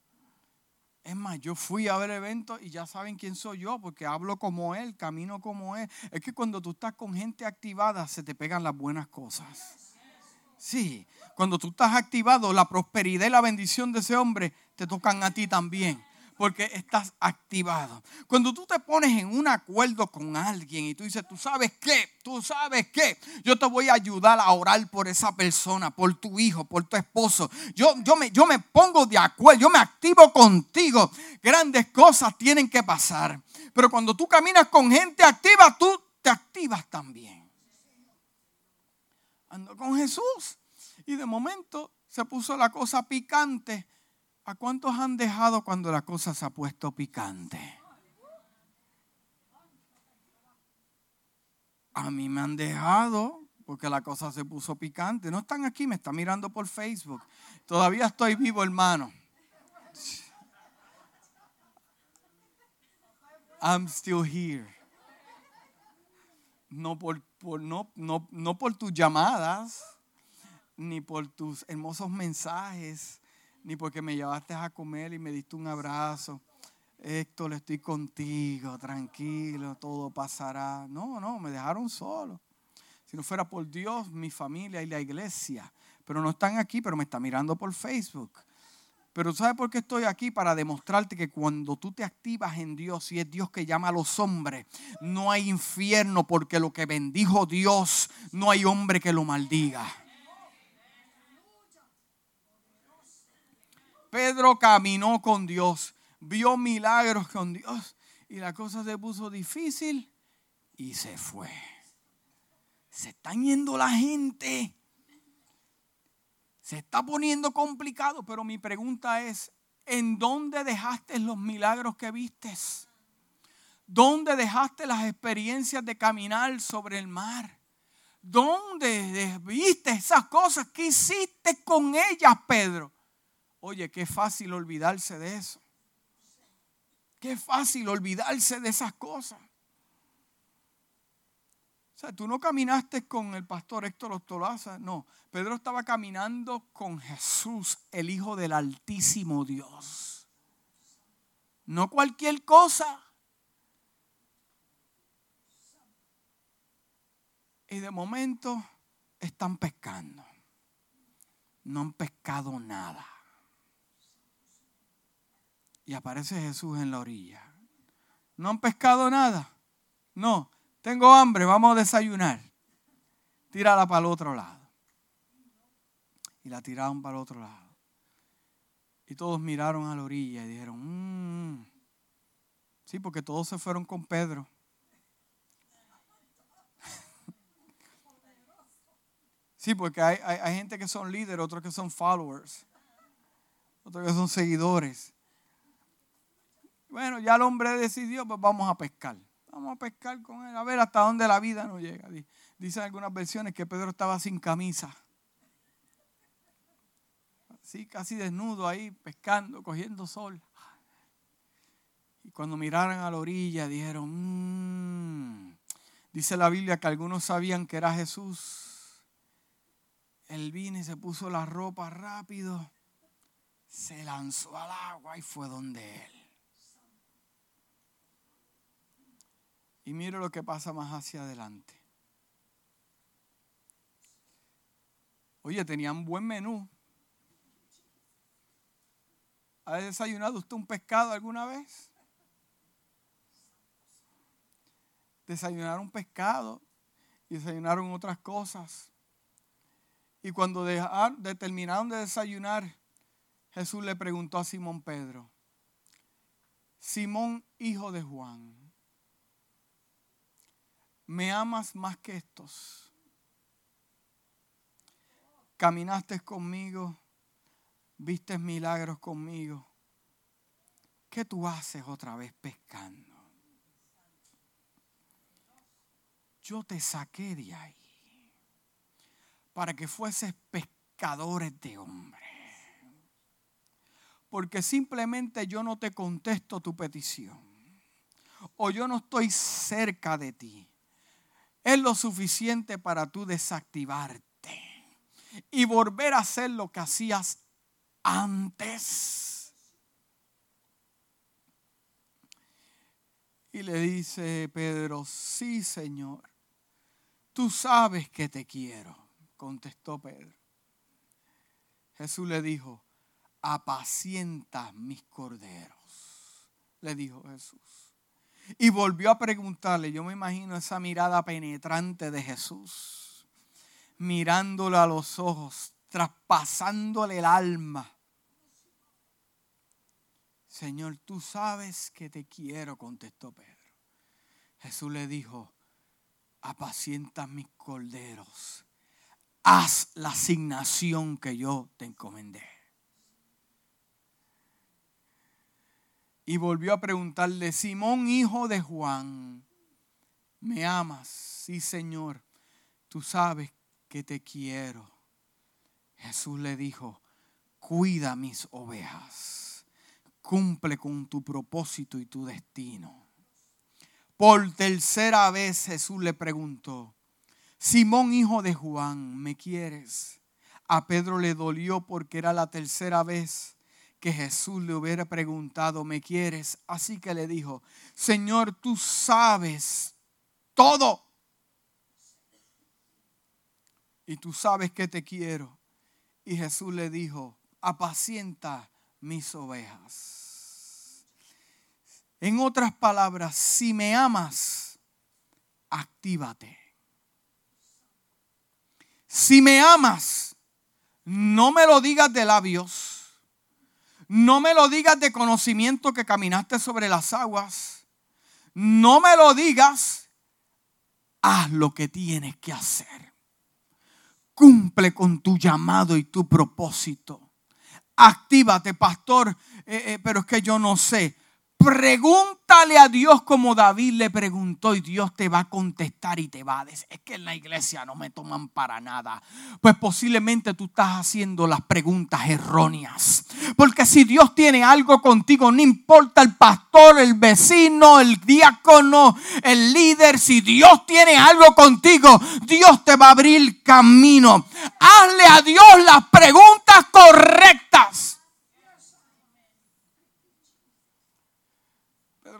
A: Es más, yo fui a ver eventos y ya saben quién soy yo, porque hablo como él, camino como él. Es que cuando tú estás con gente activada, se te pegan las buenas cosas. Sí, cuando tú estás activado, la prosperidad y la bendición de ese hombre te tocan a ti también porque estás activado. Cuando tú te pones en un acuerdo con alguien y tú dices, tú sabes qué, tú sabes qué, yo te voy a ayudar a orar por esa persona, por tu hijo, por tu esposo. Yo, yo, me, yo me pongo de acuerdo, yo me activo contigo. Grandes cosas tienen que pasar. Pero cuando tú caminas con gente activa, tú te activas también. Ando con Jesús y de momento se puso la cosa picante ¿A cuántos han dejado cuando la cosa se ha puesto picante? A mí me han dejado porque la cosa se puso picante. No están aquí, me están mirando por Facebook. Todavía estoy vivo, hermano. I'm still here. No por, no, no, no por tus llamadas, ni por tus hermosos mensajes, ni porque me llevaste a comer y me diste un abrazo. Héctor, estoy contigo, tranquilo, todo pasará. No, no, me dejaron solo. Si no fuera por Dios, mi familia y la iglesia. Pero no están aquí, pero me están mirando por Facebook. Pero ¿sabes por qué estoy aquí? Para demostrarte que cuando tú te activas en Dios y es Dios que llama a los hombres, no hay infierno porque lo que bendijo Dios, no hay hombre que lo maldiga. Pedro caminó con Dios, vio milagros con Dios y la cosa se puso difícil y se fue. Se están yendo la gente. Se está poniendo complicado, pero mi pregunta es, ¿en dónde dejaste los milagros que vistes? ¿Dónde dejaste las experiencias de caminar sobre el mar? ¿Dónde viste esas cosas? ¿Qué hiciste con ellas, Pedro? Oye, qué fácil olvidarse de eso. Qué fácil olvidarse de esas cosas. O sea, tú no caminaste con el pastor Héctor Ostolaza, no. Pedro estaba caminando con Jesús, el Hijo del Altísimo Dios. No cualquier cosa. Y de momento están pescando. No han pescado nada. Y aparece Jesús en la orilla. ¿No han pescado nada? No tengo hambre, vamos a desayunar. Tírala para el otro lado. Y la tiraron para el otro lado. Y todos miraron a la orilla y dijeron, mmm. sí, porque todos se fueron con Pedro. Sí, porque hay, hay, gente que son líderes, otros que son followers, otros que son seguidores. Bueno, ya el hombre decidió, pues vamos a pescar. Vamos a pescar con él, a ver hasta dónde la vida nos llega. Dicen algunas versiones que Pedro estaba sin camisa. Así, casi desnudo ahí, pescando, cogiendo sol. Y cuando miraron a la orilla, dijeron, mmm. dice la Biblia que algunos sabían que era Jesús. Él vino y se puso la ropa rápido, se lanzó al agua y fue donde él. Y mire lo que pasa más hacia adelante. Oye, tenían buen menú. ¿Ha desayunado usted un pescado alguna vez? Desayunaron pescado y desayunaron otras cosas. Y cuando terminaron de desayunar, Jesús le preguntó a Simón Pedro, Simón, hijo de Juan, me amas más que estos. Caminaste conmigo, viste milagros conmigo. ¿Qué tú haces otra vez pescando? Yo te saqué de ahí para que fueses pescadores de hombres. Porque simplemente yo no te contesto tu petición. O yo no estoy cerca de ti es lo suficiente para tú desactivarte y volver a hacer lo que hacías antes. Y le dice Pedro, sí Señor, tú sabes que te quiero, contestó Pedro. Jesús le dijo, apacienta mis corderos, le dijo Jesús. Y volvió a preguntarle, yo me imagino esa mirada penetrante de Jesús, mirándole a los ojos, traspasándole el alma. Señor, tú sabes que te quiero, contestó Pedro. Jesús le dijo, apacienta mis corderos, haz la asignación que yo te encomendé. Y volvió a preguntarle, Simón, hijo de Juan, ¿me amas? Sí, Señor, tú sabes que te quiero. Jesús le dijo, cuida mis ovejas, cumple con tu propósito y tu destino. Por tercera vez Jesús le preguntó, Simón, hijo de Juan, ¿me quieres? A Pedro le dolió porque era la tercera vez que Jesús le hubiera preguntado, ¿me quieres? Así que le dijo, Señor, tú sabes todo. Y tú sabes que te quiero. Y Jesús le dijo, apacienta mis ovejas. En otras palabras, si me amas, actívate. Si me amas, no me lo digas de labios, no me lo digas de conocimiento que caminaste sobre las aguas, no me lo digas, haz lo que tienes que hacer. Cumple con tu llamado y tu propósito. Actívate, pastor, eh, eh, pero es que yo no sé. Pregúntale a Dios como David le preguntó y Dios te va a contestar y te va a decir, es que en la iglesia no me toman para nada. Pues posiblemente tú estás haciendo las preguntas erróneas. Porque si Dios tiene algo contigo, no importa el pastor, el vecino, el diácono, el líder, si Dios tiene algo contigo, Dios te va a abrir camino. Hazle a Dios las preguntas correctas.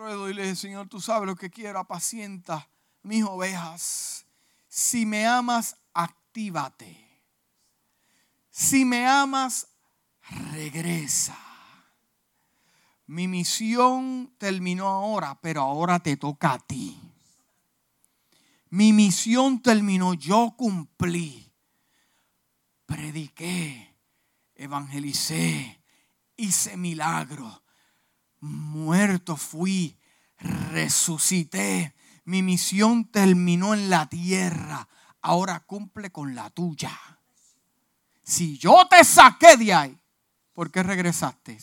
A: Y le dije, Señor, tú sabes lo que quiero, apacienta mis ovejas. Si me amas, actívate. Si me amas, regresa. Mi misión terminó ahora, pero ahora te toca a ti. Mi misión terminó, yo cumplí. Prediqué, evangelicé, hice milagros muerto fui, resucité. Mi misión terminó en la tierra. Ahora cumple con la tuya. Si yo te saqué de ahí, ¿por qué regresaste?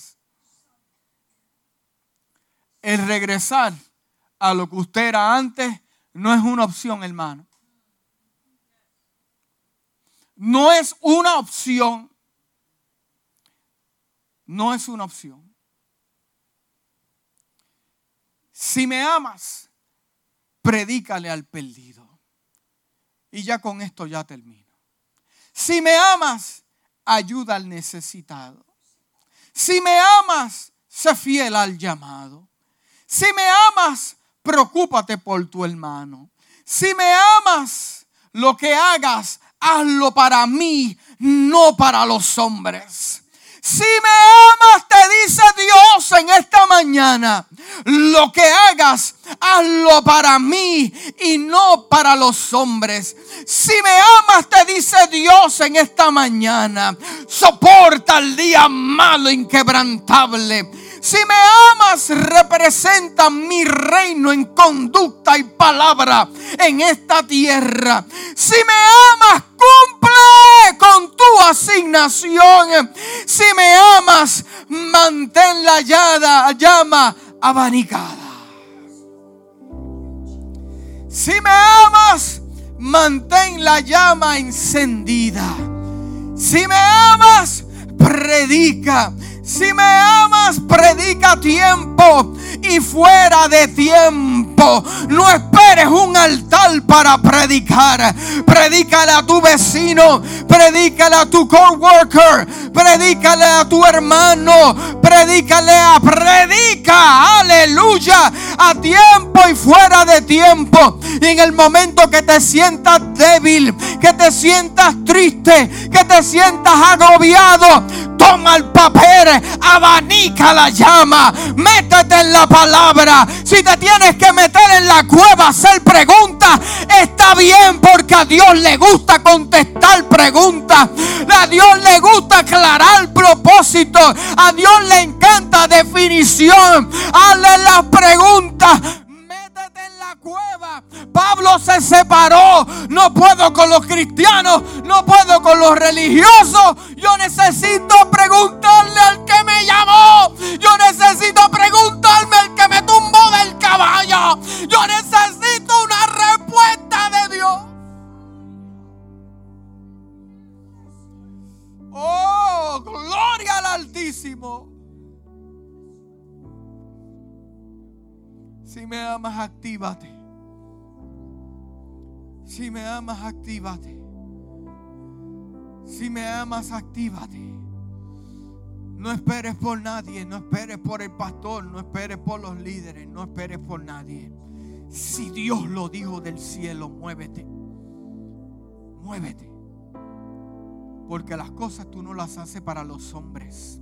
A: El regresar a lo que usted era antes no es una opción, hermano. No es una opción. No es una opción. Si me amas, predícale al perdido. Y ya con esto ya termino. Si me amas, ayuda al necesitado. Si me amas, sé fiel al llamado. Si me amas, preocúpate por tu hermano. Si me amas, lo que hagas, hazlo para mí, no para los hombres. Si me amas, te dice Dios en esta mañana, lo que hagas, hazlo para mí y no para los hombres. Si me amas, te dice Dios en esta mañana, soporta el día malo, inquebrantable. Si me amas, representa mi reino en conducta y palabra en esta tierra. Si me amas, cumple con tu asignación. Si me amas, mantén la llama abanicada. Si me amas, mantén la llama encendida. Si me amas, predica. Si me amas, predica tiempo y fuera de tiempo. No esperes un altar para predicar. Predícale a tu vecino, predícale a tu coworker, predícale a tu hermano, predícale a predica, aleluya, a tiempo y fuera de tiempo. Y en el momento que te sientas débil, que te sientas triste, que te sientas agobiado, toma el papel, abanica la llama, métete en la palabra. Si te tienes que meter en la cueva hacer preguntas, está bien porque a Dios le gusta contestar preguntas. A Dios le gusta aclarar propósito. A Dios le encanta definición. Hazle las preguntas cueva. Pablo se separó. No puedo con los cristianos, no puedo con los religiosos. Yo necesito preguntarle al que me llamó. Yo necesito preguntarme al que me tumbó del caballo. Yo necesito una respuesta de Dios. Oh, gloria al Altísimo. Si me amas, actívate. Si me amas, actívate. Si me amas, actívate. No esperes por nadie, no esperes por el pastor, no esperes por los líderes, no esperes por nadie. Si Dios lo dijo del cielo, muévete. Muévete. Porque las cosas tú no las haces para los hombres.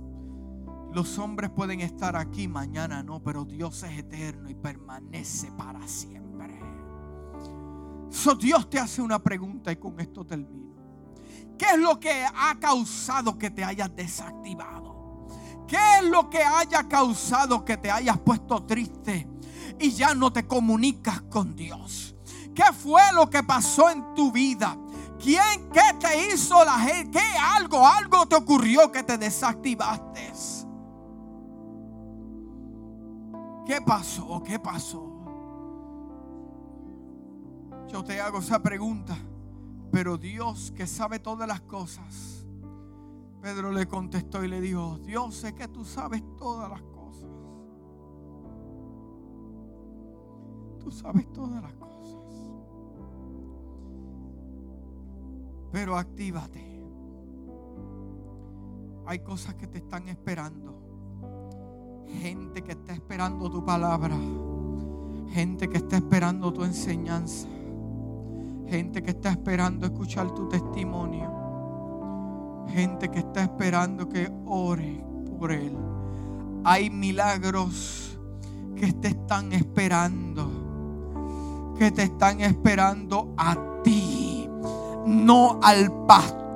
A: Los hombres pueden estar aquí, mañana no, pero Dios es eterno y permanece para siempre. So, Dios te hace una pregunta y con esto termino. ¿Qué es lo que ha causado que te hayas desactivado? ¿Qué es lo que haya causado que te hayas puesto triste y ya no te comunicas con Dios? ¿Qué fue lo que pasó en tu vida? ¿Quién, qué te hizo la gente? ¿Qué algo, algo te ocurrió que te desactivaste? ¿Qué pasó? ¿Qué pasó? Yo te hago esa pregunta, pero Dios que sabe todas las cosas, Pedro le contestó y le dijo, Dios sé que tú sabes todas las cosas. Tú sabes todas las cosas. Pero actívate. Hay cosas que te están esperando. Gente que está esperando tu palabra. Gente que está esperando tu enseñanza. Gente que está esperando escuchar tu testimonio. Gente que está esperando que ore por él. Hay milagros que te están esperando. Que te están esperando a ti. No al pastor.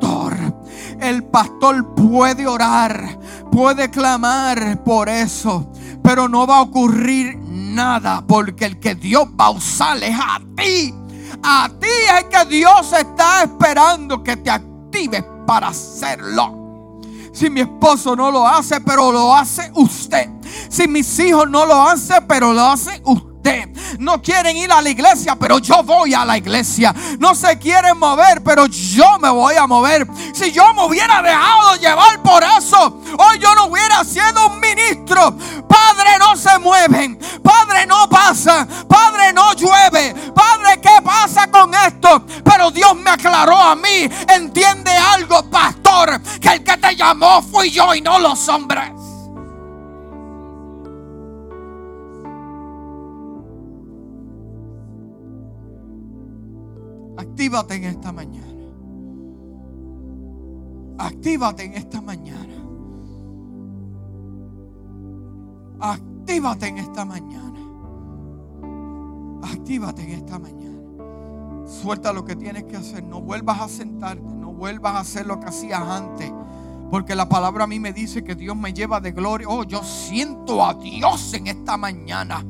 A: El pastor puede orar puede clamar por eso, pero no va a ocurrir nada porque el que Dios va a usar es a ti. A ti es que Dios está esperando que te actives para hacerlo. Si mi esposo no lo hace, pero lo hace usted. Si mis hijos no lo hacen, pero lo hace usted. No quieren ir a la iglesia, pero yo voy a la iglesia. No se quieren mover, pero yo me voy a mover. Si yo me hubiera dejado llevar por eso, hoy yo no hubiera sido un ministro. Padre, no se mueven. Padre, no pasa. Padre, no llueve. Padre, ¿qué pasa con esto? Pero Dios me aclaró a mí. Entiende algo, pastor, que el que te llamó fui yo y no los hombres. Actívate en esta mañana. Actívate en esta mañana. Actívate en esta mañana. Actívate en esta mañana. Suelta lo que tienes que hacer. No vuelvas a sentarte. No vuelvas a hacer lo que hacías antes. Porque la palabra a mí me dice que Dios me lleva de gloria. Oh, yo siento a Dios en esta mañana.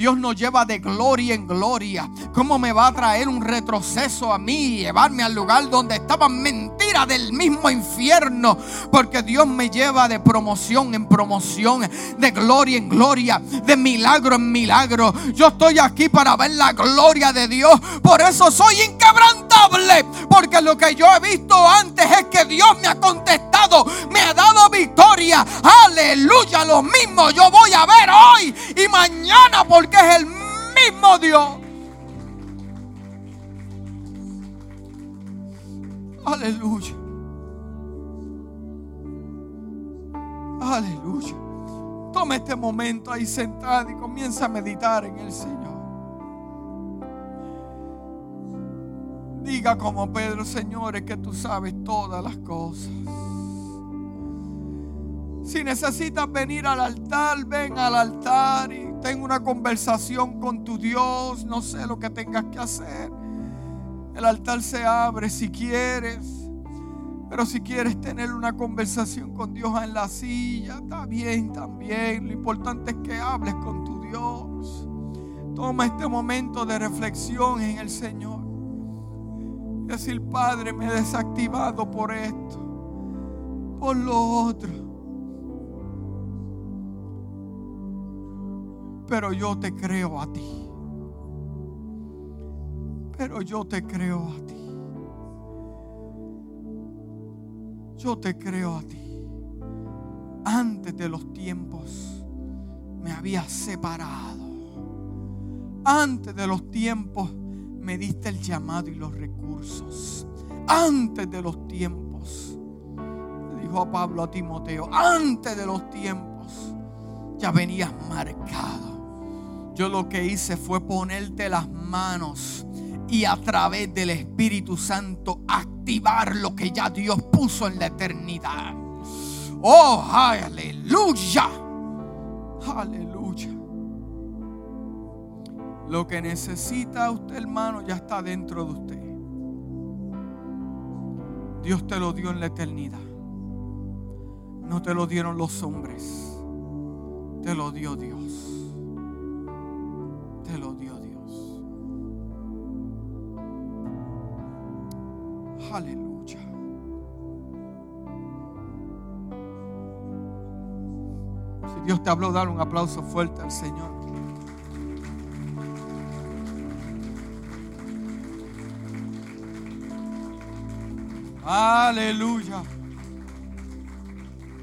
A: Dios nos lleva de gloria en gloria. ¿Cómo me va a traer un retroceso a mí y llevarme al lugar donde estaba mentira del mismo infierno? Porque Dios me lleva de promoción en promoción, de gloria en gloria, de milagro en milagro. Yo estoy aquí para ver la gloria de Dios. Por eso soy inquebrantable. Porque lo que yo he visto antes es que Dios me ha contestado, me ha dado victoria. Aleluya, lo mismo yo voy a ver hoy y mañana es el mismo Dios. Aleluya. Aleluya. Toma este momento ahí sentado y comienza a meditar en el Señor. Diga como Pedro, Señores, que tú sabes todas las cosas. Si necesitas venir al altar, ven al altar y ten una conversación con tu Dios. No sé lo que tengas que hacer. El altar se abre si quieres. Pero si quieres tener una conversación con Dios en la silla, está bien también. Lo importante es que hables con tu Dios. Toma este momento de reflexión en el Señor. Decir, Padre, me he desactivado por esto, por lo otro. Pero yo te creo a ti. Pero yo te creo a ti. Yo te creo a ti. Antes de los tiempos me habías separado. Antes de los tiempos me diste el llamado y los recursos. Antes de los tiempos dijo a Pablo a Timoteo, antes de los tiempos ya venías marcado. Yo lo que hice fue ponerte las manos y a través del Espíritu Santo activar lo que ya Dios puso en la eternidad. Oh, aleluya. Aleluya. Lo que necesita usted, hermano, ya está dentro de usted. Dios te lo dio en la eternidad. No te lo dieron los hombres. Te lo dio Dios. Te lo dio Dios. Aleluya. Si Dios te habló, dar un aplauso fuerte al Señor. Aleluya.